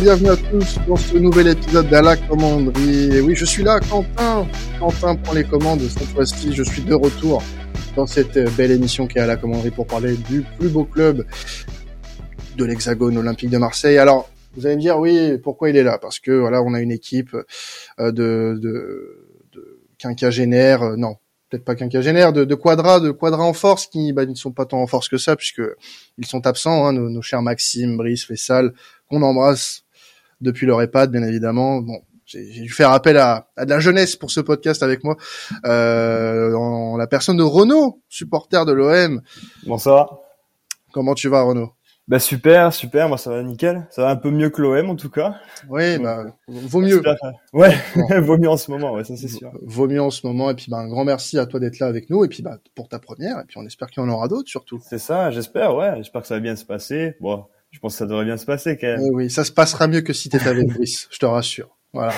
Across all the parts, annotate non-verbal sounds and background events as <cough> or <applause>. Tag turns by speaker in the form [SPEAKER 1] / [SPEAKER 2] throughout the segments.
[SPEAKER 1] Bienvenue à tous dans ce nouvel épisode de la commanderie. Oui, je suis là, Quentin. Quentin prend les commandes. Cette fois-ci, je suis de retour dans cette belle émission qui est à la commanderie pour parler du plus beau club de l'Hexagone olympique de Marseille. Alors, vous allez me dire, oui, pourquoi il est là? Parce que voilà, on a une équipe euh, de, de, euh, non, peut-être pas quinquagénaires, de, de quadra, de quadra en force qui bah, ne sont pas tant en force que ça puisque ils sont absents, hein, nos, nos, chers Maxime, Brice, Fessal, qu'on embrasse depuis leur EHPAD, bien évidemment. Bon, j'ai dû faire appel à, à, de la jeunesse pour ce podcast avec moi, euh, en, la personne de Renaud, supporter de l'OM.
[SPEAKER 2] Bonsoir.
[SPEAKER 1] Comment tu vas, Renaud?
[SPEAKER 2] Bah super, super, moi ça va nickel. Ça va un peu mieux que l'OM en tout cas.
[SPEAKER 1] Oui, bah vaut mieux.
[SPEAKER 2] Ouais, <laughs> vaut mieux en ce moment, ouais, ça c'est sûr.
[SPEAKER 1] Vaut mieux en ce moment et puis bah un grand merci à toi d'être là avec nous et puis bah pour ta première et puis on espère qu'il y en aura d'autres surtout.
[SPEAKER 2] C'est ça, j'espère, ouais, j'espère que ça va bien se passer. Bon, je pense que ça devrait bien se passer quand même.
[SPEAKER 1] Oui, oui ça se passera mieux que si t'étais avec Brice, je te rassure. Voilà.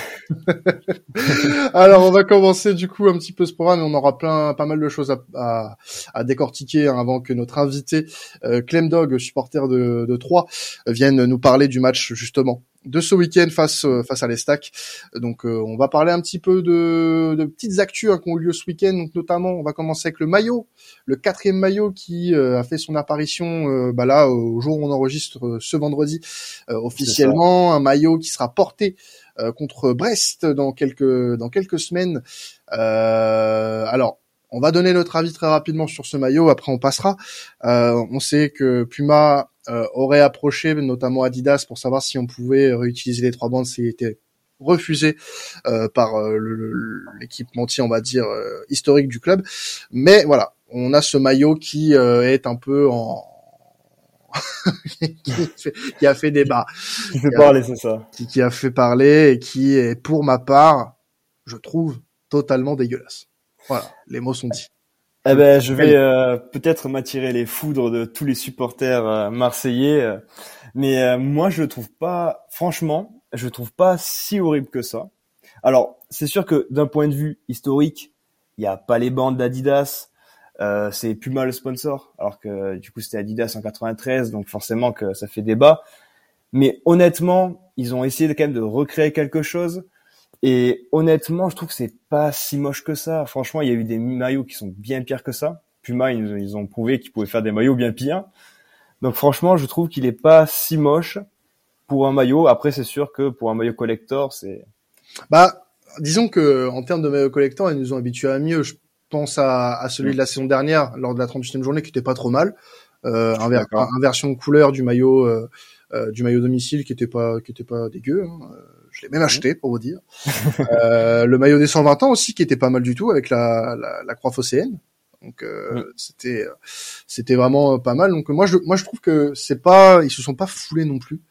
[SPEAKER 1] <laughs> Alors on va commencer du coup un petit peu ce programme, mais on aura plein, pas mal de choses à, à, à décortiquer hein, avant que notre invité euh, Clem Dog, supporter de, de Troyes, vienne nous parler du match justement de ce week-end face euh, face à l'Estac. Donc euh, on va parler un petit peu de, de petites actus hein, qui ont eu lieu ce week-end. Donc notamment on va commencer avec le maillot, le quatrième maillot qui euh, a fait son apparition euh, bah là au jour où on enregistre ce vendredi officiellement, un maillot qui sera porté contre Brest dans quelques dans quelques semaines. Euh, alors, on va donner notre avis très rapidement sur ce maillot. Après, on passera. Euh, on sait que Puma aurait approché, notamment Adidas, pour savoir si on pouvait réutiliser les trois bandes. C'était refusé euh, par l'équipementier, on va dire historique du club. Mais voilà, on a ce maillot qui est un peu en <laughs> qui, a fait débat.
[SPEAKER 2] Qui fait parler, c'est ça.
[SPEAKER 1] Qui, qui, a fait parler et qui est, pour ma part, je trouve totalement dégueulasse. Voilà, les mots sont dits.
[SPEAKER 2] Eh ben, je vais euh, peut-être m'attirer les foudres de tous les supporters euh, marseillais, euh, mais euh, moi je le trouve pas, franchement, je le trouve pas si horrible que ça. Alors, c'est sûr que d'un point de vue historique, il n'y a pas les bandes d'Adidas, euh, c'est Puma le sponsor, alors que du coup c'était Adidas en 93, donc forcément que ça fait débat. Mais honnêtement, ils ont essayé quand même de recréer quelque chose. Et honnêtement, je trouve que c'est pas si moche que ça. Franchement, il y a eu des maillots qui sont bien pires que ça. Puma, ils, ont prouvé qu'ils pouvaient faire des maillots bien pires. Donc franchement, je trouve qu'il est pas si moche pour un maillot. Après, c'est sûr que pour un maillot collector, c'est.
[SPEAKER 1] Bah, disons que en termes de maillot collector, ils nous ont habitués à mieux. Pense à, à celui de la saison dernière lors de la 38e journée qui était pas trop mal. Euh, un, ver un, version couleur du maillot euh, euh, du maillot domicile qui était pas qui était pas dégueu. Hein. Je l'ai même acheté pour vous dire. euh, le maillot des 120 ans aussi qui était pas mal du tout avec la, la, la croix phocéenne. Donc euh, c'était c'était vraiment pas mal. Donc moi je moi je trouve que c'est pas ils se sont pas foulés non plus.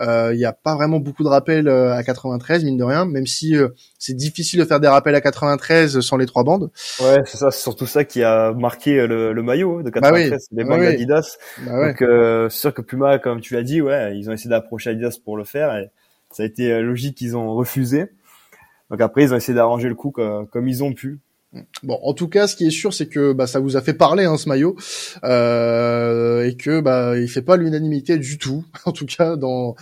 [SPEAKER 1] Il y a pas vraiment beaucoup de rappels à 93 mine de rien, même si c'est difficile de faire des rappels à 93 sans les trois bandes.
[SPEAKER 2] Ouais, c'est ça, c'est surtout ça qui a marqué le, le maillot de 93, bah oui, les bandes bah oui. Adidas. Bah Donc euh, c'est sûr que Puma, comme tu l'as dit, ouais, ils ont essayé d'approcher Adidas pour le faire et ça a été logique qu'ils ont refusé. Donc après, ils ont essayé d'arranger le coup comme, comme ils ont pu.
[SPEAKER 1] Bon, en tout cas, ce qui est sûr, c'est que bah, ça vous a fait parler hein, ce maillot euh, et que bah il fait pas l'unanimité du tout, <laughs> en tout cas dans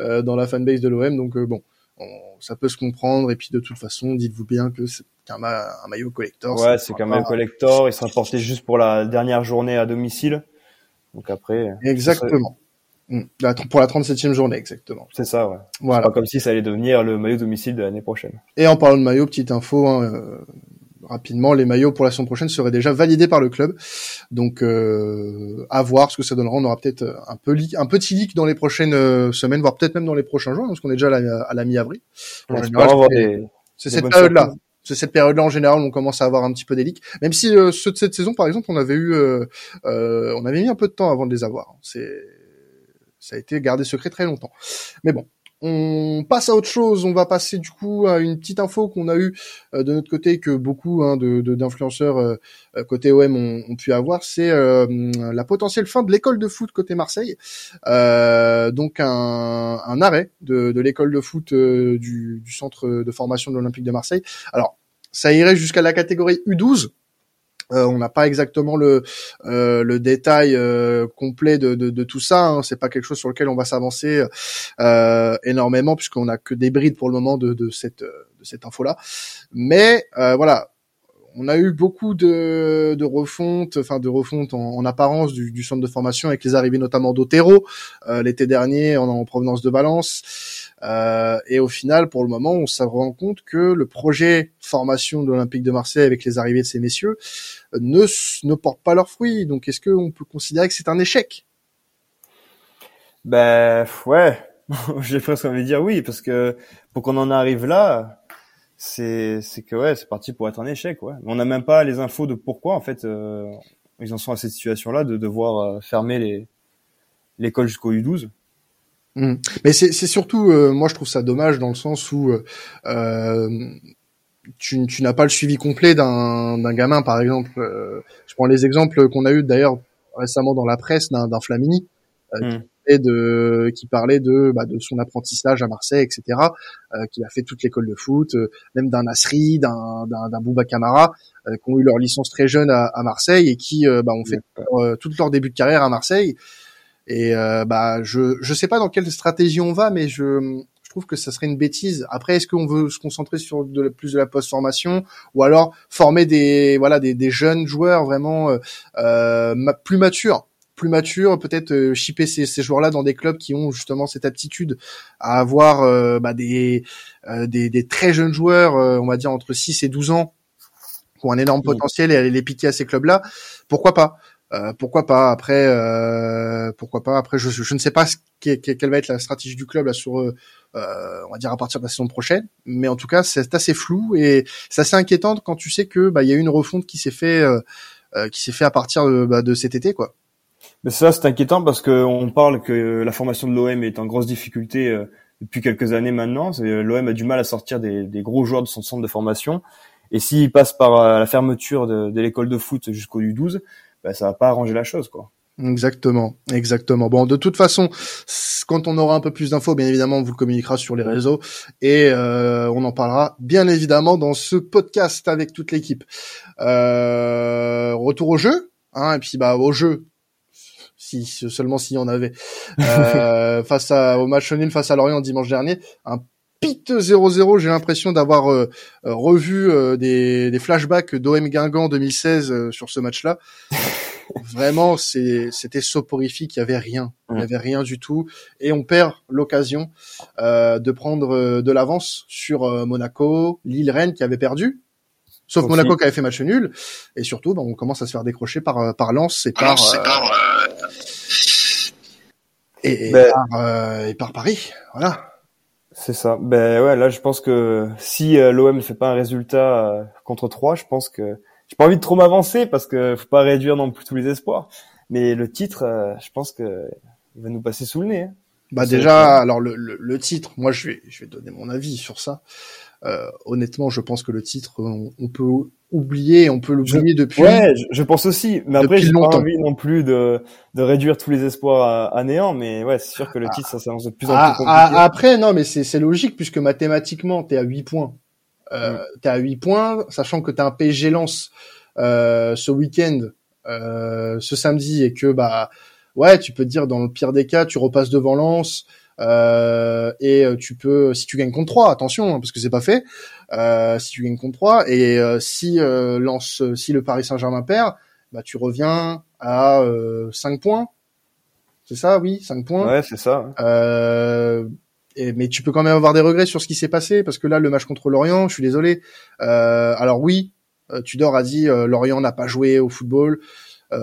[SPEAKER 1] euh, dans la fanbase de l'OM. Donc euh, bon, on, ça peut se comprendre. Et puis de toute façon, dites-vous bien que c'est un, ma un, maillot collector.
[SPEAKER 2] Ouais, c'est quand même collector. Il sera porté juste pour la dernière journée à domicile. Donc après.
[SPEAKER 1] Exactement. La, pour la 37e journée, exactement.
[SPEAKER 2] C'est ça, ouais. Voilà. Pas comme si ça allait devenir le maillot domicile de l'année prochaine.
[SPEAKER 1] Et en parlant de maillot, petite info, hein, euh, rapidement, les maillots pour la saison prochaine seraient déjà validés par le club. Donc, euh, à voir ce que ça donnera. On aura peut-être un peu un petit leak dans les prochaines euh, semaines, voire peut-être même dans les prochains jours, parce qu'on est déjà à la, à la mi-avril. C'est cette période-là. C'est cette période-là en général où on commence à avoir un petit peu des leaks. Même si euh, ceux de cette saison, par exemple, on avait eu, euh, euh, on avait mis un peu de temps avant de les avoir. C'est, ça a été gardé secret très longtemps. Mais bon, on passe à autre chose. On va passer du coup à une petite info qu'on a eu euh, de notre côté que beaucoup hein, de d'influenceurs euh, côté OM ont, ont pu avoir. C'est euh, la potentielle fin de l'école de foot côté Marseille. Euh, donc un, arrêt de, de l'école de foot du, du, centre de formation de l'Olympique de Marseille. Alors ça irait jusqu'à la catégorie U12. Euh, on n'a pas exactement le euh, le détail euh, complet de, de, tout ça. Hein. C'est pas quelque chose sur lequel on va s'avancer énormément puisqu'on a que des brides pour le moment de, de cette de cette info là. Mais voilà, on a eu beaucoup de, de refonte, enfin de refonte en, apparence du, centre de formation avec les arrivées notamment d'Otero l'été dernier en, provenance de Valence. Euh, et au final, pour le moment, on se rend compte que le projet formation de l'Olympique de Marseille avec les arrivées de ces messieurs ne, ne porte pas leurs fruits. Donc, est-ce qu'on peut considérer que c'est un échec?
[SPEAKER 2] Ben ouais, <laughs> j'ai presque envie de dire oui, parce que pour qu'on en arrive là, c'est c'est que ouais, c'est parti pour être un échec. Ouais, on n'a même pas les infos de pourquoi en fait euh, ils en sont à cette situation-là de devoir euh, fermer l'école jusqu'au U12.
[SPEAKER 1] Mmh. Mais c'est surtout, euh, moi je trouve ça dommage dans le sens où euh, tu, tu n'as pas le suivi complet d'un gamin, par exemple. Euh, je prends les exemples qu'on a eu d'ailleurs récemment dans la presse d'un Flamini mmh. qui, de, qui parlait de, bah, de son apprentissage à Marseille, etc. qui a fait toute l'école de foot, même d'un Nasri, d'un Bouba Camara, qui ont eu leur licence très jeune à, à Marseille et qui bah, ont fait tout leur début de carrière à Marseille. Et euh, bah je je sais pas dans quelle stratégie on va, mais je je trouve que ça serait une bêtise. Après, est-ce qu'on veut se concentrer sur de, plus de la post-formation ou alors former des voilà des, des jeunes joueurs vraiment euh, euh plus matures plus matures, peut-être euh, shipper ces, ces joueurs-là dans des clubs qui ont justement cette aptitude à avoir euh, bah, des, des, des très jeunes joueurs, on va dire entre 6 et 12 ans, qui ont un énorme potentiel et aller les piquer à ces clubs-là, pourquoi pas? Euh, pourquoi pas après euh, pourquoi pas après je, je ne sais pas ce quelle va être la stratégie du club là sur euh, on va dire à partir de la saison prochaine mais en tout cas c'est assez flou et c'est assez inquiétant quand tu sais que bah il y a une refonte qui s'est fait qui s'est fait à partir de, bah, de cet été quoi.
[SPEAKER 2] Mais ça c'est inquiétant parce que on parle que la formation de l'OM est en grosse difficulté depuis quelques années maintenant. l'OM a du mal à sortir des, des gros joueurs de son centre de formation. Et s'il passe par la fermeture de, de l'école de foot jusqu'au U12 bah, ça va pas arranger la chose, quoi.
[SPEAKER 1] Exactement, exactement. Bon, de toute façon, quand on aura un peu plus d'infos, bien évidemment, on vous le communiquera sur les réseaux et euh, on en parlera bien évidemment dans ce podcast avec toute l'équipe. Euh, retour au jeu, hein, et puis bah au jeu, si seulement s'il y en avait, <laughs> euh, face à, au match nul face à Lorient dimanche dernier, un pite 0-0. J'ai l'impression d'avoir euh, euh, revu euh, des, des, flashbacks d'OM Guingamp 2016 sur ce match-là. Vraiment, c'était soporifique. Il y avait rien. Il y avait rien du tout. Et on perd l'occasion de prendre de l'avance sur Monaco, Lille-Rennes qui avait perdu. Sauf Monaco qui avait fait match nul. Et surtout, ben, on commence à se faire décrocher par, par Lens et par, et, et, ben par, et par Paris. Voilà.
[SPEAKER 2] C'est ça. Ben ouais, là je pense que si euh, l'OM ne fait pas un résultat euh, contre 3, je pense que j'ai pas envie de trop m'avancer parce que faut pas réduire non plus tous les espoirs. Mais le titre, euh, je pense que il va nous passer sous le nez. Hein.
[SPEAKER 1] Bah déjà, alors le, le, titre, moi je vais je vais donner mon avis sur ça. honnêtement, je pense que le titre, on peut oublié, on peut l'oublier depuis.
[SPEAKER 2] Ouais, je, pense aussi. Mais après, j'ai pas envie non plus de, de réduire tous les espoirs à, néant. Mais ouais, c'est sûr que le titre, ça s'annonce de plus en plus ah, compliqué.
[SPEAKER 1] Ah, après, non, mais c'est logique puisque mathématiquement, t'es à 8 points. Euh, mm. T'es à 8 points, sachant que t'as un PSG lance euh, ce week-end, euh, ce samedi, et que bah ouais, tu peux te dire dans le pire des cas, tu repasses devant Lens. Euh, et euh, tu peux, si tu gagnes contre 3, attention, hein, parce que c'est pas fait, euh, si tu gagnes contre 3, et euh, si lance, si le Paris Saint-Germain perd, bah tu reviens à 5 points. C'est ça, oui, 5 points.
[SPEAKER 2] Ouais, c'est ça.
[SPEAKER 1] Et, mais tu peux quand même avoir des regrets sur ce qui s'est passé, parce que là, le match contre Lorient, je suis désolé. alors oui, Tudor a dit Lorient n'a pas joué au football,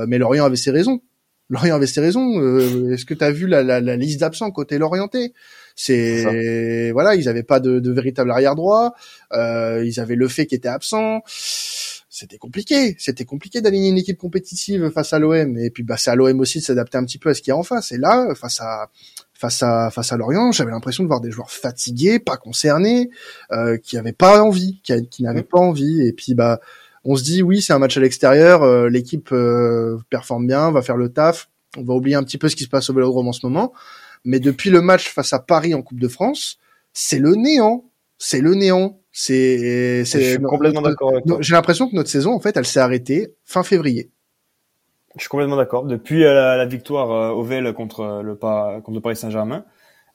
[SPEAKER 1] mais Lorient avait ses raisons. Lorient avait ses raisons. Euh, est-ce que tu as vu la, la, la liste d'absents côté Lorienté C'est voilà, ils avaient pas de, de véritable arrière droit. Euh, ils avaient le fait qui était absent. C'était compliqué. C'était compliqué d'aligner une équipe compétitive face à l'OM. Et puis bah c'est à l'OM aussi de s'adapter un petit peu à ce qu'il y a en face. Et là, face à face à face à Lorient, j'avais l'impression de voir des joueurs fatigués, pas concernés, euh, qui avaient pas envie, qui, qui n'avaient mmh. pas envie. Et puis bah on se dit oui, c'est un match à l'extérieur, euh, l'équipe euh, performe bien, va faire le taf, on va oublier un petit peu ce qui se passe au Vélodrome en ce moment, mais depuis le match face à Paris en Coupe de France, c'est le néant. c'est le néant. C'est,
[SPEAKER 2] c'est. complètement d'accord.
[SPEAKER 1] J'ai l'impression que notre saison, en fait, elle s'est arrêtée fin février.
[SPEAKER 2] Je suis complètement d'accord. Depuis euh, la, victoire euh, au Vel contre le, contre le Paris Saint-Germain,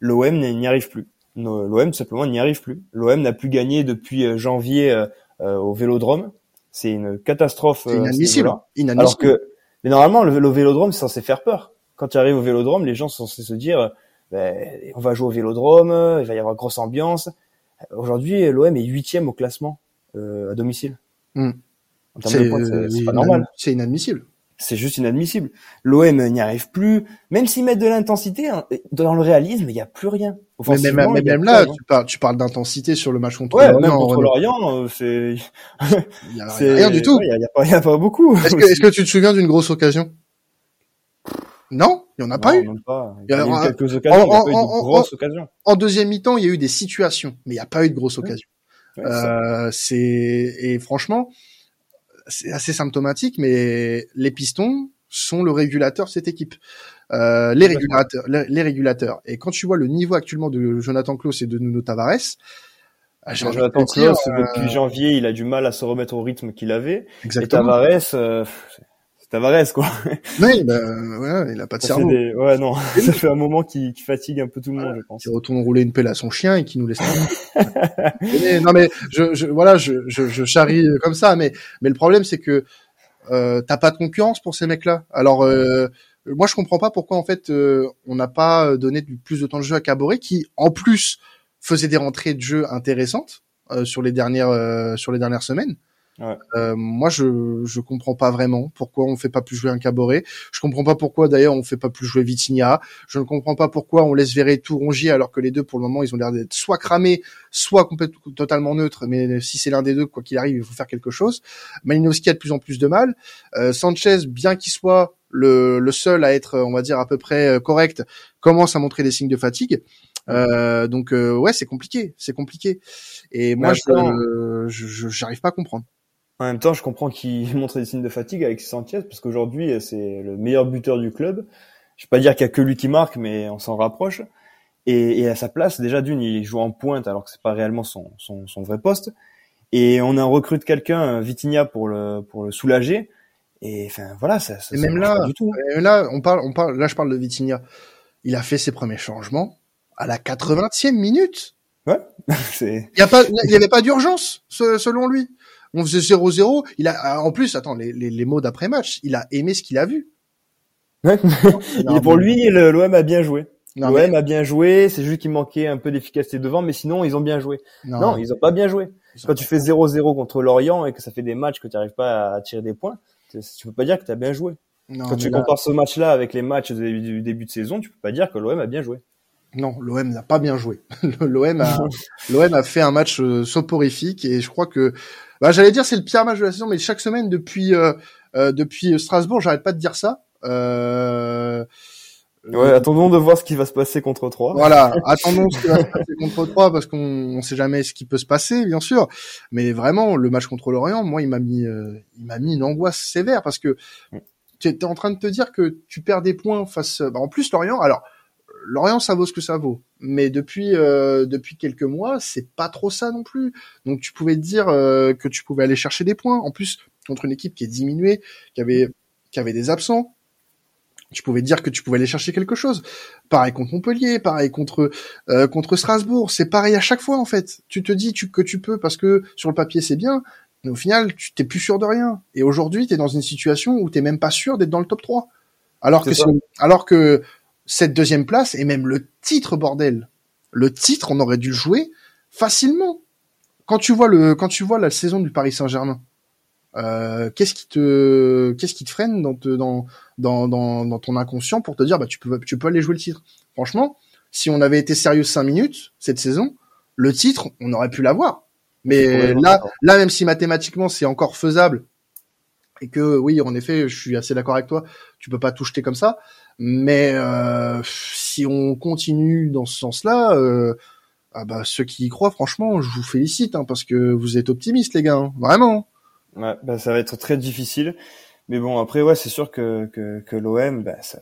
[SPEAKER 2] l'OM n'y arrive plus. L'OM simplement n'y arrive plus. L'OM n'a plus gagné depuis euh, janvier au Vélodrome. C'est une catastrophe.
[SPEAKER 1] C'est inadmissible.
[SPEAKER 2] inadmissible. Alors que mais normalement le, le Vélodrome c'est censé faire peur. Quand tu arrives au Vélodrome, les gens sont censés se dire ben, on va jouer au Vélodrome, il va y avoir grosse ambiance. Aujourd'hui, l'OM est huitième au classement à domicile.
[SPEAKER 1] Hmm. C'est pas normal. C'est inadmissible
[SPEAKER 2] c'est juste inadmissible. L'OM n'y arrive plus, même s'ils mettent de l'intensité hein, dans le réalisme, il n'y a plus rien.
[SPEAKER 1] Mais même, là, tu parles, tu parles d'intensité sur le match contre
[SPEAKER 2] ouais, Même contre Lorient, euh, c'est
[SPEAKER 1] il y a rien du tout.
[SPEAKER 2] Il y, a, pas, beaucoup.
[SPEAKER 1] Est-ce que, tu te souviens d'une grosse occasion Non, il y en a pas eu.
[SPEAKER 2] Il y a, eu quelques occasions, en, il y a eu de grosses occasions.
[SPEAKER 1] En deuxième mi-temps, il y a eu des situations, mais il n'y a pas eu de grosses occasions. euh, c'est et franchement, c'est assez symptomatique, mais les pistons sont le régulateur de cette équipe. Euh, les régulateurs, les, régulateurs. Et quand tu vois le niveau actuellement de Jonathan Klaus et de Nuno Tavares,
[SPEAKER 2] ah, Jonathan Klaus, depuis euh, janvier, il a du mal à se remettre au rythme qu'il avait. Exactement. Et Tavares, euh, Tavares quoi.
[SPEAKER 1] Oui, bah, ouais, il a pas de cerveau.
[SPEAKER 2] Ouais, non, ça fait un moment qui fatigue un peu tout le monde, je pense.
[SPEAKER 1] Il retourne rouler une pelle à son chien et qui nous laisse. <laughs> non mais je, je voilà, je, je, je charrie comme ça, mais mais le problème c'est que euh, t'as pas de concurrence pour ces mecs-là. Alors euh, moi je comprends pas pourquoi en fait euh, on n'a pas donné plus de temps de jeu à Caboret qui en plus faisait des rentrées de jeu intéressantes euh, sur les dernières euh, sur les dernières semaines. Ouais. Euh, moi, je je comprends pas vraiment pourquoi on fait pas plus jouer un Caboret. Je comprends pas pourquoi d'ailleurs on fait pas plus jouer Vitinha. Je ne comprends pas pourquoi on laisse Verret tout rongier alors que les deux pour le moment ils ont l'air d'être soit cramés, soit complètement totalement neutres. Mais si c'est l'un des deux, quoi qu'il arrive, il faut faire quelque chose. Malinowski a de plus en plus de mal. Euh, Sanchez, bien qu'il soit le, le seul à être, on va dire à peu près euh, correct, commence à montrer des signes de fatigue. Euh, donc euh, ouais, c'est compliqué, c'est compliqué. Et moi, je j'arrive pas à comprendre.
[SPEAKER 2] En même temps, je comprends qu'il <laughs> montre des signes de fatigue avec Sanchez, parce qu'aujourd'hui, c'est le meilleur buteur du club. Je vais pas dire qu'il y a que lui qui marque, mais on s'en rapproche. Et, et, à sa place, déjà d'une, il joue en pointe, alors que c'est pas réellement son, son, son, vrai poste. Et on a recrute quelqu'un, Vitinha, pour le pour le soulager. Et enfin voilà, ça. ça
[SPEAKER 1] et même là, du tout. là, on parle, on parle. Là, je parle de Vitinha. Il a fait ses premiers changements à la 80e minute.
[SPEAKER 2] Ouais. <laughs>
[SPEAKER 1] il y a pas, il y avait pas d'urgence, selon lui on faisait 0-0. Il a, en plus, attends, les, les, les mots d'après match, il a aimé ce qu'il a vu.
[SPEAKER 2] Ouais. <laughs> Et pour lui, l'OM a bien joué. L'OM a bien joué, c'est juste qu'il manquait un peu d'efficacité devant, mais sinon ils ont bien joué. Non, ils ont pas bien joué. Quand tu fais 0-0 contre l'Orient et que ça fait des matchs que tu n'arrives pas à tirer des points, tu peux pas dire que tu as bien joué. Quand tu compares ce match-là avec les matchs du début de saison, tu peux pas dire que l'OM a bien joué.
[SPEAKER 1] Non, l'OM n'a pas bien joué. <laughs> L'OM a, <laughs> l'OM a fait un match euh, soporifique et je crois que, bah, j'allais dire c'est le pire match de la saison, mais chaque semaine depuis euh, euh depuis Strasbourg, j'arrête pas de dire ça. Euh,
[SPEAKER 2] ouais, attendons de voir ce qui va se passer contre 3.
[SPEAKER 1] Voilà, <laughs> attendons ce qui va se passer contre 3 parce qu'on on sait jamais ce qui peut se passer, bien sûr. Mais vraiment, le match contre l'Orient, moi, il m'a mis, il m'a mis une angoisse sévère parce que tu es en train de te dire que tu perds des points face. Bah, en plus, l'Orient, alors Lorient, ça vaut ce que ça vaut. Mais depuis euh, depuis quelques mois, c'est pas trop ça non plus. Donc tu pouvais te dire euh, que tu pouvais aller chercher des points. En plus, contre une équipe qui est diminuée, qui avait qui avait des absents, tu pouvais dire que tu pouvais aller chercher quelque chose. Pareil contre Montpellier, pareil contre euh, contre Strasbourg. C'est pareil à chaque fois en fait. Tu te dis que tu peux parce que sur le papier c'est bien, mais au final tu t'es plus sûr de rien. Et aujourd'hui, tu es dans une situation où t'es même pas sûr d'être dans le top 3. Alors que alors que cette deuxième place et même le titre, bordel. Le titre, on aurait dû le jouer facilement. Quand tu vois le, quand tu vois la saison du Paris Saint-Germain, euh, qu'est-ce qui te, qu'est-ce qui te freine dans, dans, dans, dans, dans ton inconscient pour te dire, bah, tu peux, tu peux aller jouer le titre? Franchement, si on avait été sérieux cinq minutes cette saison, le titre, on aurait pu l'avoir. Mais là, là, même si mathématiquement c'est encore faisable et que oui, en effet, je suis assez d'accord avec toi, tu peux pas tout jeter comme ça. Mais euh, si on continue dans ce sens-là, euh, ah bah ceux qui y croient, franchement, je vous félicite hein, parce que vous êtes optimistes, les gars, hein, vraiment.
[SPEAKER 2] Ouais, bah ça va être très difficile. Mais bon, après, ouais, c'est sûr que que, que l'OM, bah, ça,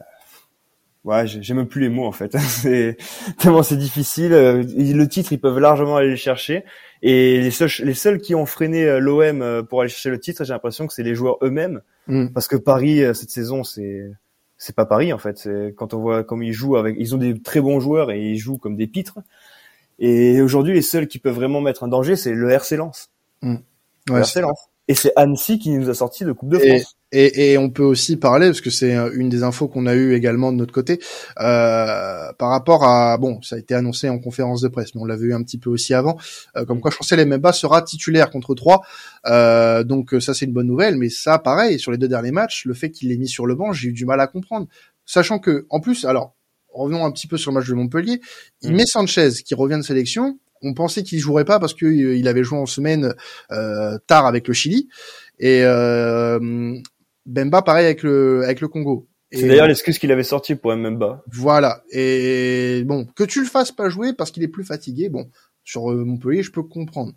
[SPEAKER 2] ouais, j'ai même plus les mots en fait. <laughs> c'est tellement c'est difficile. Euh, le titre, ils peuvent largement aller le chercher. Et les seuls, les seuls qui ont freiné euh, l'OM euh, pour aller chercher le titre, j'ai l'impression que c'est les joueurs eux-mêmes, mm. parce que Paris cette saison, c'est c'est pas Paris en fait. Quand on voit comment ils jouent avec, ils ont des très bons joueurs et ils jouent comme des pitres. Et aujourd'hui, les seuls qui peuvent vraiment mettre un danger, c'est le RC Lens. Mm. Ouais, le RC Lens. Et c'est Annecy qui nous a sorti de Coupe de France.
[SPEAKER 1] Et, et, on peut aussi parler, parce que c'est une des infos qu'on a eu également de notre côté, euh, par rapport à, bon, ça a été annoncé en conférence de presse, mais on l'avait eu un petit peu aussi avant, euh, comme quoi Chancel Mbemba sera titulaire contre 3. Euh, donc ça c'est une bonne nouvelle, mais ça pareil, sur les deux derniers matchs, le fait qu'il l'ait mis sur le banc, j'ai eu du mal à comprendre. Sachant que, en plus, alors, revenons un petit peu sur le match de Montpellier, il mm. met Sanchez qui revient de sélection, on pensait qu'il jouerait pas parce qu'il il avait joué en semaine euh, tard avec le Chili et euh, Bemba pareil avec le avec le Congo.
[SPEAKER 2] C'est d'ailleurs l'excuse qu'il avait sorti pour Mbemba.
[SPEAKER 1] Voilà. Et bon, que tu le fasses pas jouer parce qu'il est plus fatigué, bon, sur euh, Montpellier, je peux comprendre.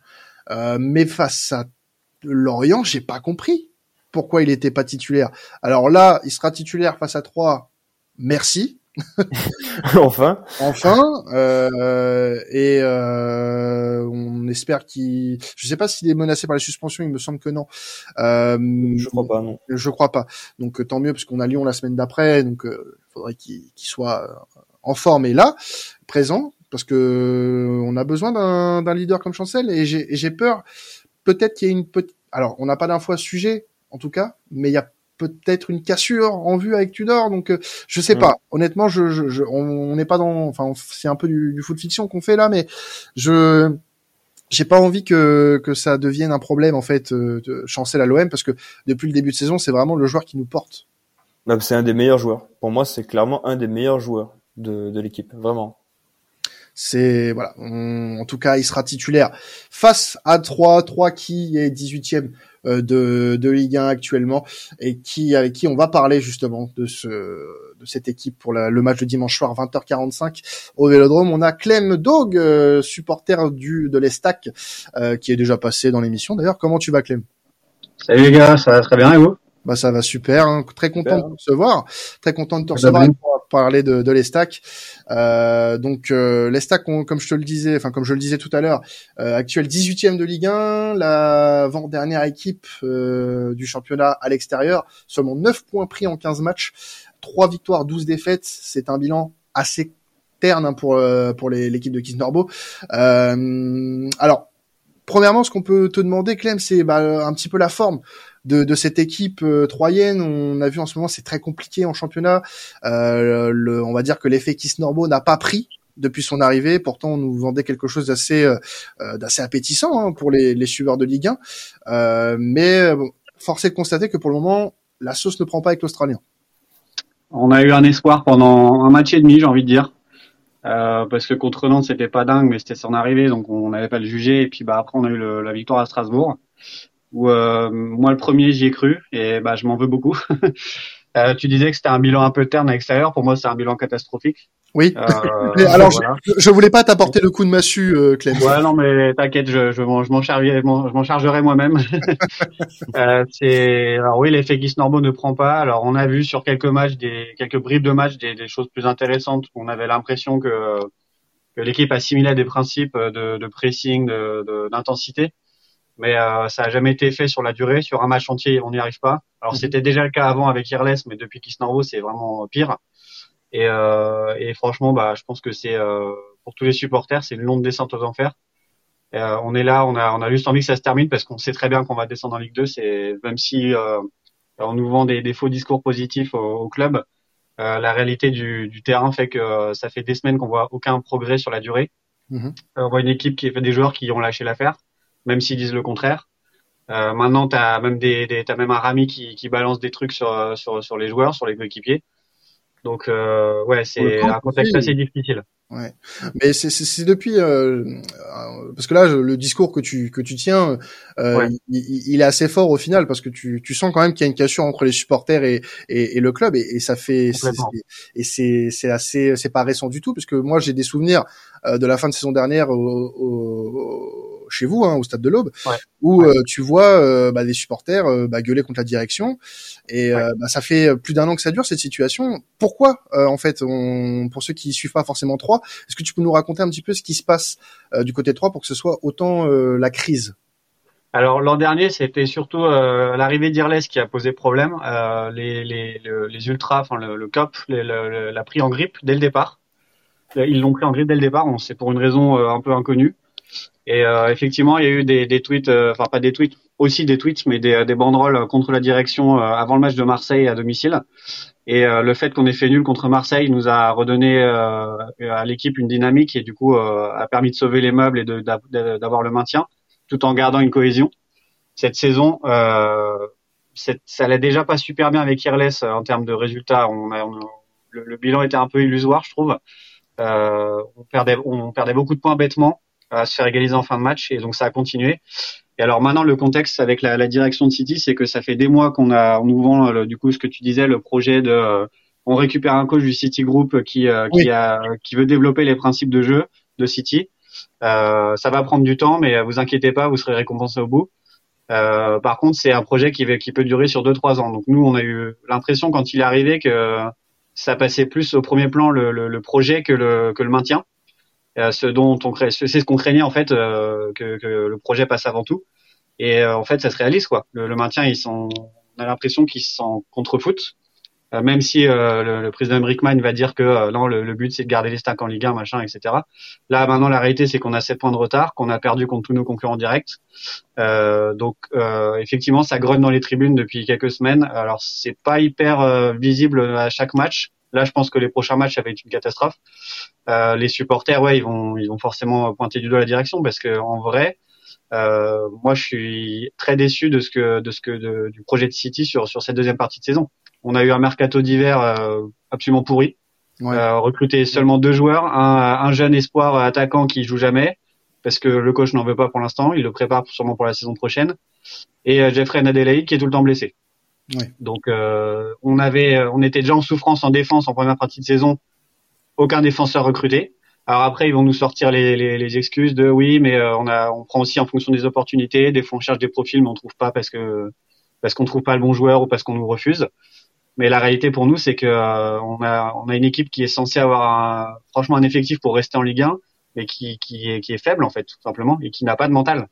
[SPEAKER 1] Euh, mais face à Lorient, j'ai pas compris pourquoi il était pas titulaire. Alors là, il sera titulaire face à 3. Merci. <laughs>
[SPEAKER 2] enfin.
[SPEAKER 1] Enfin. Euh, et euh, on espère qu'il. Je sais pas s'il est menacé par les suspensions. Il me semble que non.
[SPEAKER 2] Euh, je crois pas, non.
[SPEAKER 1] Je crois pas. Donc tant mieux parce qu'on a Lyon la semaine d'après. Donc il faudrait qu'il soit en forme et là, présent, parce que on a besoin d'un leader comme Chancel. Et j'ai peur. Peut-être qu'il y a une petite. Alors on n'a pas d'infos à ce sujet en tout cas, mais il y a peut-être une cassure en vue avec Tudor. Donc euh, je sais pas. Honnêtement, je, je, on n'est pas dans. Enfin, c'est un peu du, du foot fiction qu'on fait là, mais je j'ai pas envie que que ça devienne un problème en fait euh, de Chancel à l'OM parce que depuis le début de saison, c'est vraiment le joueur qui nous porte.
[SPEAKER 2] C'est un des meilleurs joueurs. Pour moi, c'est clairement un des meilleurs joueurs de, de l'équipe, vraiment.
[SPEAKER 1] C'est voilà, en tout cas, il sera titulaire face à 3 3 qui est 18e euh, de, de Ligue 1 actuellement et qui avec qui on va parler justement de ce de cette équipe pour le match de dimanche soir 20h45 au Vélodrome. On a Clem Dog, euh, supporter du de l'Estac, euh, qui est déjà passé dans l'émission. D'ailleurs, comment tu vas Clem?
[SPEAKER 3] Salut les gars, ça va très bien et vous?
[SPEAKER 1] Bah ça va super, hein. très content de te recevoir, très content de te recevoir pour parler de, de l'Estac. Euh, donc euh, l'Estac, comme je te le disais, enfin comme je le disais tout à l'heure, euh, actuel 18e de Ligue 1, la dernière équipe euh, du championnat à l'extérieur, seulement 9 points pris en 15 matchs, 3 victoires, 12 défaites, c'est un bilan assez terne hein, pour euh, pour l'équipe de Kisnorbo. Euh, alors premièrement, ce qu'on peut te demander, Clem, c'est bah, un petit peu la forme de, de cette équipe euh, troyenne. On a vu en ce moment, c'est très compliqué en championnat. Euh, le, on va dire que l'effet Kisnorbo n'a pas pris depuis son arrivée. Pourtant, on nous vendait quelque chose d'assez euh, euh, appétissant hein, pour les, les suiveurs de Ligue 1. mais bon, force est de constater que pour le moment, la sauce ne prend pas avec l'Australien.
[SPEAKER 3] On a eu un espoir pendant un match et demi, j'ai envie de dire. Euh, parce que contre Nantes c'était pas dingue mais c'était son arrivée donc on n'avait pas le jugé et puis bah après on a eu le, la victoire à Strasbourg où euh, moi le premier j'y ai cru et bah je m'en veux beaucoup. <laughs> euh, tu disais que c'était un bilan un peu terne à l'extérieur, pour moi c'est un bilan catastrophique.
[SPEAKER 1] Oui. Euh, <laughs> alors je, je, voulais pas t'apporter le coup de massue, euh, Clem.
[SPEAKER 3] Ouais non mais t'inquiète, je, je m'en chargerai, je m'en chargerai moi-même. <laughs> euh, c'est alors oui l'effet Guis Norbo ne prend pas. Alors on a vu sur quelques matchs des quelques bribes de matchs des, des choses plus intéressantes. On avait l'impression que que l'équipe assimilait des principes de, de pressing, d'intensité. De, mais euh, ça a jamais été fait sur la durée. Sur un match entier, on n'y arrive pas. Alors mhm. c'était déjà le cas avant avec Irles, mais depuis Kisnorbo, c'est vraiment pire. Et, euh, et, franchement, bah, je pense que c'est euh, pour tous les supporters, c'est une longue descente aux enfers. Euh, on est là, on a, on a juste envie que ça se termine parce qu'on sait très bien qu'on va descendre en Ligue 2. C'est même si euh, on nous vend des, des, faux discours positifs au, au club, euh, la réalité du, du, terrain fait que ça fait des semaines qu'on voit aucun progrès sur la durée. Mhm. on voit une équipe qui fait des joueurs qui ont lâché l'affaire même s'ils disent le contraire. Euh, maintenant, tu as même des, des as même un Rami qui, qui balance des trucs sur, sur, sur les joueurs, sur les coéquipiers. Donc euh, ouais, c'est un contexte assez difficile.
[SPEAKER 1] Ouais, mais c'est depuis euh, euh, parce que là le discours que tu que tu tiens, euh, il, il, est assez fort au final parce que tu, tu sens quand même qu'il y a une cassure entre les supporters et, et, et le club et, et ça fait et c'est c'est assez c'est pas récent du tout parce que moi j'ai des souvenirs euh, de la fin de saison dernière au, au chez vous, hein, au stade de l'Aube, où tu vois bah, des supporters bah, gueuler contre la direction. Et bah, ça fait plus d'un an que ça dure cette situation. Pourquoi, en fait, on, pour ceux qui suivent pas forcément trois, est-ce que tu peux nous raconter un petit peu ce qui se passe du côté de 3 pour que ce soit autant la crise?
[SPEAKER 3] Alors l'an dernier, c'était surtout euh, l'arrivée d'Irles qui a posé problème. Euh, les, les, les, ultras, enfin le, le COP, l'a pris en grippe dès le départ. Euh, ils l'ont pris en grippe dès le départ. C'est pour une raison euh, un peu inconnue. Et euh, effectivement, il y a eu des, des tweets, enfin pas des tweets, aussi des tweets, mais des, des banderoles contre la direction avant le match de Marseille à domicile. Et le fait qu'on ait fait nul contre Marseille nous a redonné à l'équipe une dynamique et du coup a permis de sauver les meubles et d'avoir le maintien tout en gardant une cohésion. Cette saison, euh, ça allait déjà pas super bien avec Irles euh, en termes de résultats. On, le, bilan était un peu illusoire, je trouve. Euh, on perdait, on perdait beaucoup de points bêtement à se faire égaliser en fin de match, et donc ça a continué. Et alors maintenant, le contexte avec la, la direction de City, c'est que ça fait des mois qu'on a, on nous vend du coup ce que tu disais, le projet de, euh, on récupère un coach du City Group qui, euh, qui, a, qui veut développer les principes de jeu de City. Euh, ça va prendre du temps, mais vous inquiétez pas, vous serez récompensé au bout. Euh, par contre, c'est un projet qui, qui peut durer sur 2-3 ans. Donc nous, on a eu l'impression quand il est arrivé que ça passait plus au premier plan le, le, le projet que le, que le maintien. Euh, ce dont on c'est ce qu'on craignait en fait euh, que, que, le projet passe avant tout. Et euh, en fait, ça se réalise quoi. Le, le maintien, ils sont, on a l'impression qu'ils sont contre foot. Euh, même si euh, le, le, président Brickman va dire que euh, non, le, but c'est de garder les stacks en Ligue 1, machin, etc. Là, maintenant, la réalité c'est qu'on a 7 points de retard, qu'on a perdu contre tous nos concurrents directs. donc, effectivement, ça grogne dans les tribunes depuis quelques semaines. Alors, c'est pas hyper visible à chaque match. Là, je pense que les prochains matchs, ça va être une catastrophe. Euh, les supporters, ouais, ils vont, ils vont forcément pointer du doigt la direction parce que en vrai, euh, moi, je suis très déçu de ce que, de ce que, de, du projet de City sur sur cette deuxième partie de saison. On a eu un mercato d'hiver euh, absolument pourri. Ouais. Euh, recruter seulement deux joueurs, un, un, jeune espoir attaquant qui joue jamais parce que le coach n'en veut pas pour l'instant, il le prépare sûrement pour la saison prochaine, et euh, Jeffrey Nadelaï qui est tout le temps blessé. Ouais. Donc euh, on avait, on était déjà en souffrance en défense en première partie de saison, aucun défenseur recruté. Alors après ils vont nous sortir les, les, les excuses de oui mais on a, on prend aussi en fonction des opportunités, des fois on cherche des profils mais on trouve pas parce que parce qu'on trouve pas le bon joueur ou parce qu'on nous refuse. Mais la réalité pour nous, c'est que euh, on a on a une équipe qui est censée avoir un, franchement un effectif pour rester en Ligue 1, mais qui qui est qui est faible en fait tout simplement et qui n'a pas de mental.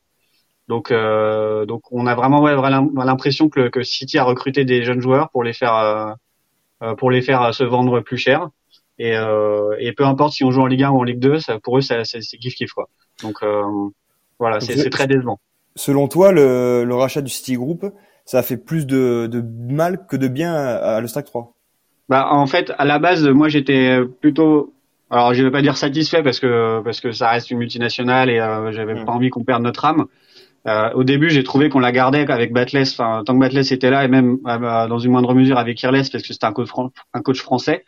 [SPEAKER 3] Donc euh, donc on a vraiment ouais, l'impression que que City a recruté des jeunes joueurs pour les faire euh, euh pour les faire se vendre plus cher. Et, euh, et peu importe si on joue en Ligue 1 ou en Ligue 2, ça, pour eux c'est kiff kiff quoi. Donc voilà, c'est très décevant.
[SPEAKER 2] Selon toi, le, le rachat du City Group, ça a fait plus de, de mal que de bien à, le Stack 3
[SPEAKER 3] bah, en fait, à la base, moi, j'étais plutôt, alors je vais pas dire satisfait parce que parce que ça reste une multinationale et euh, j'avais mm. pas envie qu'on perde notre âme. Euh, au début, j'ai trouvé qu'on la gardait avec Batless, enfin tant que Batless était là et même euh, dans une moindre mesure avec Irles parce que c'était un coach, un coach français.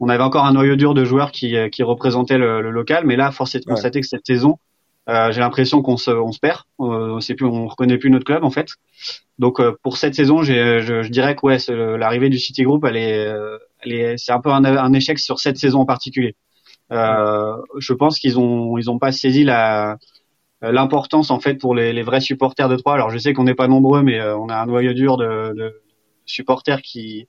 [SPEAKER 3] On avait encore un noyau dur de joueurs qui qui représentaient le, le local, mais là, force est de constater que cette saison, euh, j'ai l'impression qu'on se, on se perd. Euh, on plus, on reconnaît plus notre club en fait. Donc euh, pour cette saison, je, je, dirais que ouais, l'arrivée du City Group, elle est, elle est, c'est un peu un, un, échec sur cette saison en particulier. Euh, je pense qu'ils ont, ils ont pas saisi la l'importance en fait pour les, les, vrais supporters de Troyes. Alors je sais qu'on n'est pas nombreux, mais on a un noyau dur de, de, supporters qui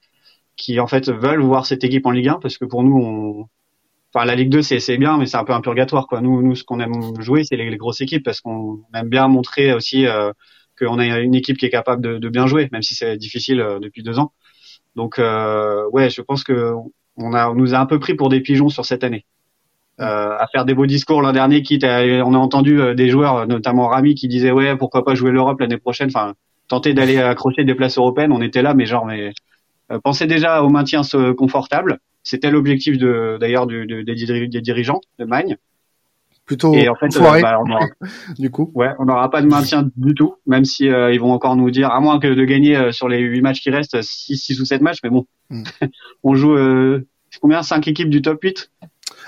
[SPEAKER 3] qui en fait veulent voir cette équipe en Ligue 1 parce que pour nous on enfin la Ligue 2 c'est bien mais c'est un peu un purgatoire quoi. Nous nous ce qu'on aime jouer c'est les, grosses équipes parce qu'on aime bien montrer aussi euh, qu'on a une équipe qui est capable de, de bien jouer même si c'est difficile euh, depuis deux ans. Donc euh, ouais je pense que on a on nous a un peu pris pour des pigeons sur cette année. Euh, à faire des beaux discours l'an dernier quitte à, on a entendu euh, des joueurs notamment Rami qui disait ouais pourquoi pas jouer l'Europe l'année prochaine enfin tenter d'aller accrocher des places européennes on était là mais genre mais pensez déjà au maintien confortable c'était l'objectif de d'ailleurs du, des, des, dirigeants de Magne.
[SPEAKER 1] Plutôt et en fait, euh, bah, <laughs> du coup.
[SPEAKER 3] Ouais, on n'aura pas de maintien du tout, même si euh, ils vont encore nous dire, à moins que de gagner euh, sur les huit matchs qui restent, 6, six ou sept matchs, mais bon, hmm. <laughs> on joue combien? Cinq équipes du top 8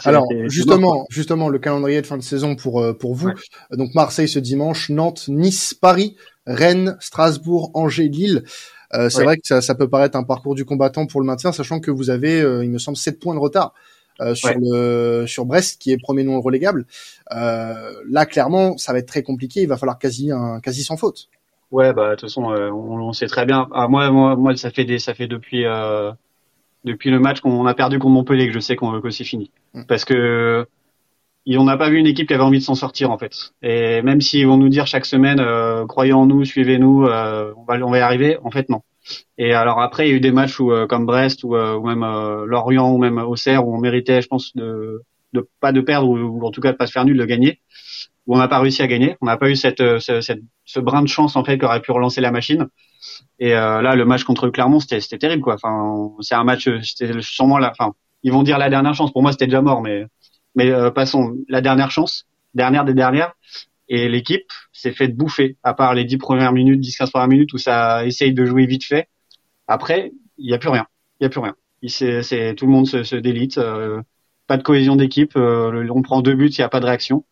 [SPEAKER 1] alors justement, justement, le calendrier de fin de saison pour pour vous. Donc Marseille ce dimanche, Nantes, Nice, Paris, Rennes, Strasbourg, Angers, Lille. Euh, c'est vrai que ça, ça, peut paraître un parcours du combattant pour le maintien, sachant que vous avez, euh, il me semble, 7 points de retard sur le sur Brest qui est premier non relégable. là, clairement, ça va être très compliqué. Il va falloir quasi un quasi sans faute.
[SPEAKER 3] Ouais, bah de toute façon, on, on, sait très bien. Ah, moi, moi, moi, ça fait des, ça fait depuis depuis le match qu'on a perdu contre Montpellier que je sais qu'on que c'est fini. Mm. Parce que on n'a pas vu une équipe qui avait envie de s'en sortir en fait. Et même s'ils vont nous dire chaque semaine, euh, croyez en nous, suivez-nous, euh, on va on va y arriver. En fait, non. Et alors après, il y a eu des matchs où, euh, comme Brest ou, ou même Lorient ou même Auxerre où on méritait, je pense, de, de pas de perdre ou, en tout cas de pas se faire nul, de gagner. Où on n'a pas réussi à gagner. On n'a pas eu cette, ce, cette, ce brin de chance en fait qui aurait pu relancer la machine. Et là, le match contre Clermont, c'était terrible quoi. Enfin, c'est un match, c'était sûrement la, enfin, ils vont dire la dernière chance. Pour moi, c'était déjà mort, mais mais euh, passons, la dernière chance, dernière des dernières, et l'équipe s'est fait bouffer, à part les 10 premières minutes, 10-15 premières minutes où ça essaye de jouer vite fait. Après, il n'y a plus rien. Il n'y a plus rien. C'est, tout le monde se, délite. Euh, pas de cohésion d'équipe. Euh, on prend deux buts, il n'y a pas de réaction.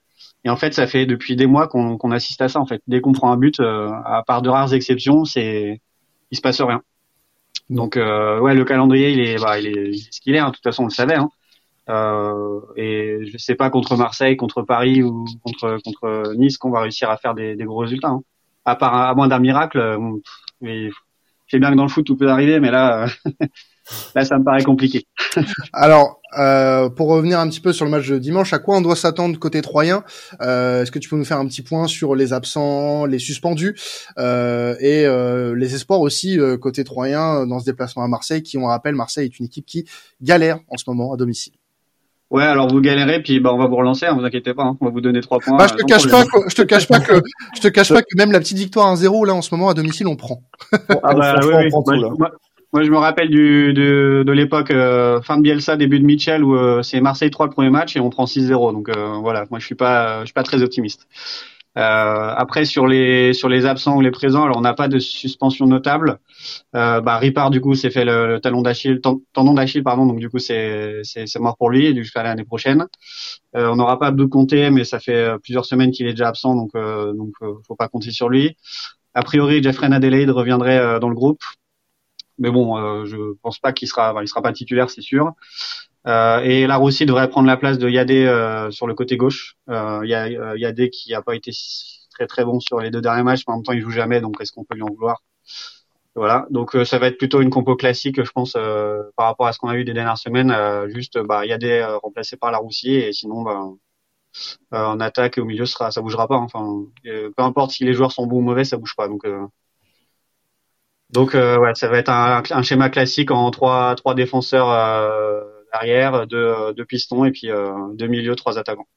[SPEAKER 3] Et en fait, ça fait depuis des mois qu'on, assiste à ça. En fait, dès qu'on prend un but, à part de rares exceptions, c'est il se passe rien. Donc ouais, le calendrier, il est, bah, il est, ce qu'il est. Hein. De toute façon, on le savait. Hein. Euh, et je sais pas contre Marseille, contre Paris ou contre contre Nice qu'on va réussir à faire des, des gros résultats. Hein. À part à moins d'un miracle, euh, je sais bien que dans le foot tout peut arriver, mais là, <laughs> là ça me paraît compliqué. <laughs>
[SPEAKER 1] Alors, euh, pour revenir un petit peu sur le match de dimanche, à quoi on doit s'attendre côté troyen? Euh, Est-ce que tu peux nous faire un petit point sur les absents, les suspendus euh, et euh, les espoirs aussi euh, côté troyen dans ce déplacement à Marseille, qui on rappelle, Marseille est une équipe qui galère en ce moment à domicile?
[SPEAKER 3] Ouais, alors vous galérez, puis bah on va vous relancer, hein, vous inquiétez pas, hein, on va vous donner trois points.
[SPEAKER 1] Bah, je te cache pas, que, je te cache pas que, je te cache pas <laughs> que même la petite victoire 1-0 là en ce moment à domicile on prend.
[SPEAKER 3] ah <laughs> bah, oui, oui. Moi, je me rappelle du, de, de l'époque euh, fin de Bielsa, début de Mitchell où euh, c'est Marseille 3 le premier match et on prend 6-0. Donc euh, voilà, moi je suis pas, je suis pas très optimiste. Euh, après sur les sur les absents ou les présents, alors on n'a pas de suspension notable. Euh, bah Ripard du coup s'est fait le, talon d'Achille, tendon d'Achille pardon, donc du coup c'est c'est mort pour lui jusqu'à l'année prochaine. Euh, on n'aura pas Abdou Compté, mais ça fait plusieurs semaines qu'il est déjà absent, donc donc faut pas compter sur lui. A priori Jeffrey Adelaide reviendrait dans le groupe, mais bon je pense pas qu'il sera, il sera pas titulaire c'est sûr. Euh, et là aussi devrait prendre la place de Yadé euh, sur le côté gauche. Euh, euh, Yadé qui a pas été très très bon sur les deux derniers matchs, mais en même temps il joue jamais, donc est-ce qu'on peut lui en vouloir? Voilà, donc ça va être plutôt une compo classique, je pense, par rapport à ce qu'on a eu des dernières semaines. juste, bah, Yadé remplacé par la Roussier, et sinon, bah, en attaque et au milieu, sera, ça bougera pas. Enfin, peu importe si les joueurs sont bons ou mauvais, ça bouge pas. Donc donc ouais, ça va être un, un, schéma classique en trois trois défenseurs euh, arrière, deux, deux pistons et puis euh, deux milieux, trois attaquants.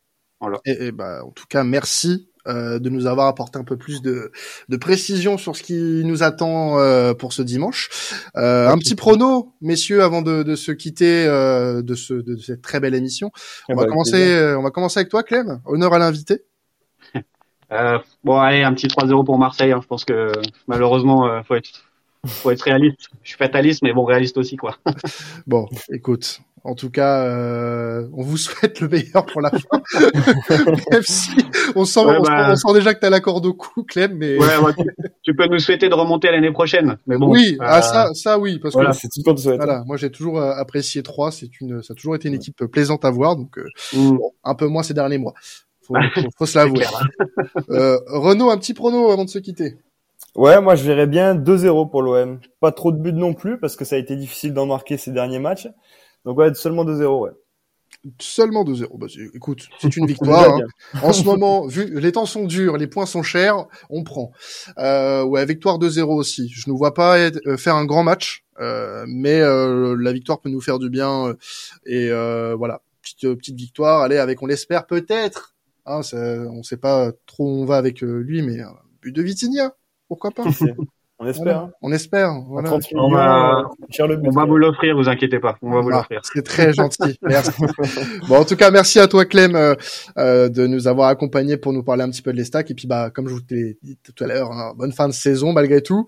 [SPEAKER 1] Voilà. Et, bah, en tout cas, merci euh, de nous avoir apporté un peu plus de, de précision sur ce qui nous attend euh, pour ce dimanche. Euh, un petit prono, messieurs, avant de, de se quitter euh, de, ce, de cette très belle émission. On, eh va, ben, commencer, on va commencer avec toi, Clem. Honneur à l'invité. <laughs>
[SPEAKER 3] bon, allez, un petit 3-0 pour Marseille. Hein. Je pense que malheureusement, faut être faut être réaliste. Je suis fataliste, mais bon, réaliste aussi, quoi. <laughs>
[SPEAKER 1] bon, écoute, en tout cas, euh, on vous souhaite le meilleur pour la fin. <laughs> Même si on sent, bah. on, sent déjà que t'as la corde au cou, Clem, mais.
[SPEAKER 3] Ouais, tu, peux nous souhaiter de remonter l'année prochaine. Mais bon.
[SPEAKER 1] Oui, ah, euh, ça, ça oui, parce que. C'est tout Voilà, moi j'ai toujours euh, apprécié 3 C'est une, ça a toujours été une équipe plaisante à voir, donc mm. un peu moins ces derniers mois. Faut, <laughs> faut, faut se l'avouer. euh, Renaud, un petit prono avant de se quitter.
[SPEAKER 2] Ouais, moi je verrais bien 2-0 pour l'OM. Pas trop de buts non plus parce que ça a été difficile d'en marquer ces derniers matchs. Donc ouais, seulement 2-0, ouais.
[SPEAKER 1] Seulement 2-0. Bah, écoute, c'est une <laughs> victoire. Hein. En ce moment, vu les temps sont durs, les points sont chers, on prend. Euh, ouais, victoire 2-0 aussi. Je ne vois pas euh, faire un grand match, euh, mais euh, la victoire peut nous faire du bien. et voilà, petite petite victoire. Allez, avec on l'espère peut-être. Hein, on sait pas trop où on va avec lui, mais but de Vitinha pourquoi pas
[SPEAKER 2] On espère. Hein.
[SPEAKER 1] On espère. Voilà.
[SPEAKER 3] On, va, on va vous l'offrir, vous inquiétez pas. On va vous l'offrir.
[SPEAKER 1] C'est très gentil. <laughs> Merci. bon, en tout cas, merci à toi, Clem, euh, euh, de nous avoir accompagnés pour nous parler un petit peu de l'Estac. Et puis, bah, comme je vous l'ai dit tout à l'heure, hein, bonne fin de saison malgré tout.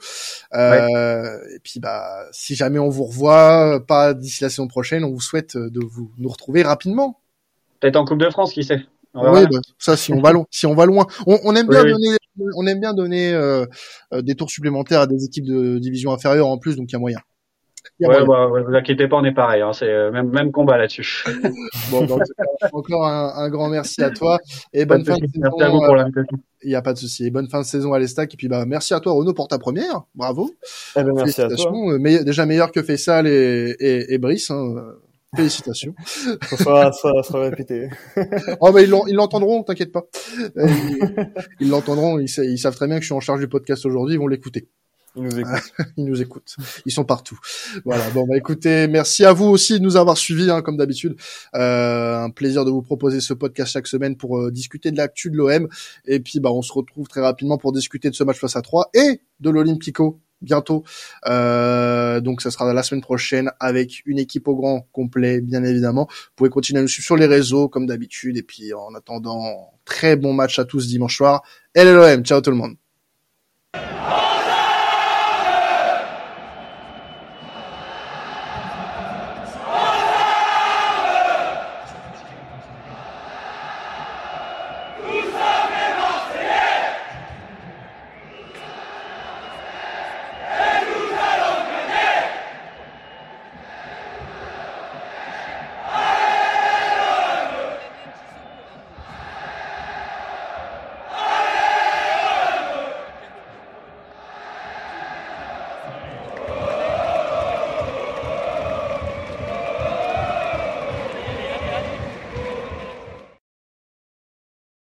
[SPEAKER 1] Euh, Et puis, bah, si jamais on vous revoit, pas d'ici la saison prochaine, on vous souhaite de vous nous retrouver rapidement.
[SPEAKER 3] Peut-être en Coupe de France, qui sait.
[SPEAKER 1] Oui, bah, ça, si on va loin, si on va loin, on, on aime bien donner on aime bien donner euh, euh, des tours supplémentaires à des équipes de division inférieure en plus, donc il y a moyen.
[SPEAKER 3] Ouais, bah, vous inquiétez pas, on est pareil. Hein, c'est euh, même même combat là-dessus. <laughs>
[SPEAKER 1] bon, donc, encore un, un, grand merci à toi et bonne fin de saison.
[SPEAKER 3] Merci à vous pour l'invitation.
[SPEAKER 1] Il n'y a pas de souci. Et bonne fin de saison à l'Estac. Et puis bah merci à toi Renaud pour ta première. Bravo.
[SPEAKER 2] Eh ben, merci à toi.
[SPEAKER 1] Mais, déjà meilleur que Faisal et, et, et Brice. Hein. Félicitations.
[SPEAKER 2] ça sera, ça sera répété.
[SPEAKER 1] oh, mais ils l'entendront, t'inquiète pas. Ils l'entendront, ils, ils, savent très bien que je suis en charge du podcast aujourd'hui, ils vont l'écouter.
[SPEAKER 2] Ils nous écoutent. <laughs>
[SPEAKER 1] ils nous écoutent. Ils sont partout. Voilà. Bon, bah écoutez, merci à vous aussi de nous avoir suivis, hein, comme d'habitude. Euh, un plaisir de vous proposer ce podcast chaque semaine pour euh, discuter de l'actu de l'OM. Et puis, bah, on se retrouve très rapidement pour discuter de ce match face à 3 et de l'Olympico bientôt. Euh, donc ça sera la semaine prochaine avec une équipe au grand complet, bien évidemment. Vous pouvez continuer à nous suivre sur les réseaux comme d'habitude. Et puis en attendant, très bon match à tous dimanche soir. Et l'OM, ciao tout le monde.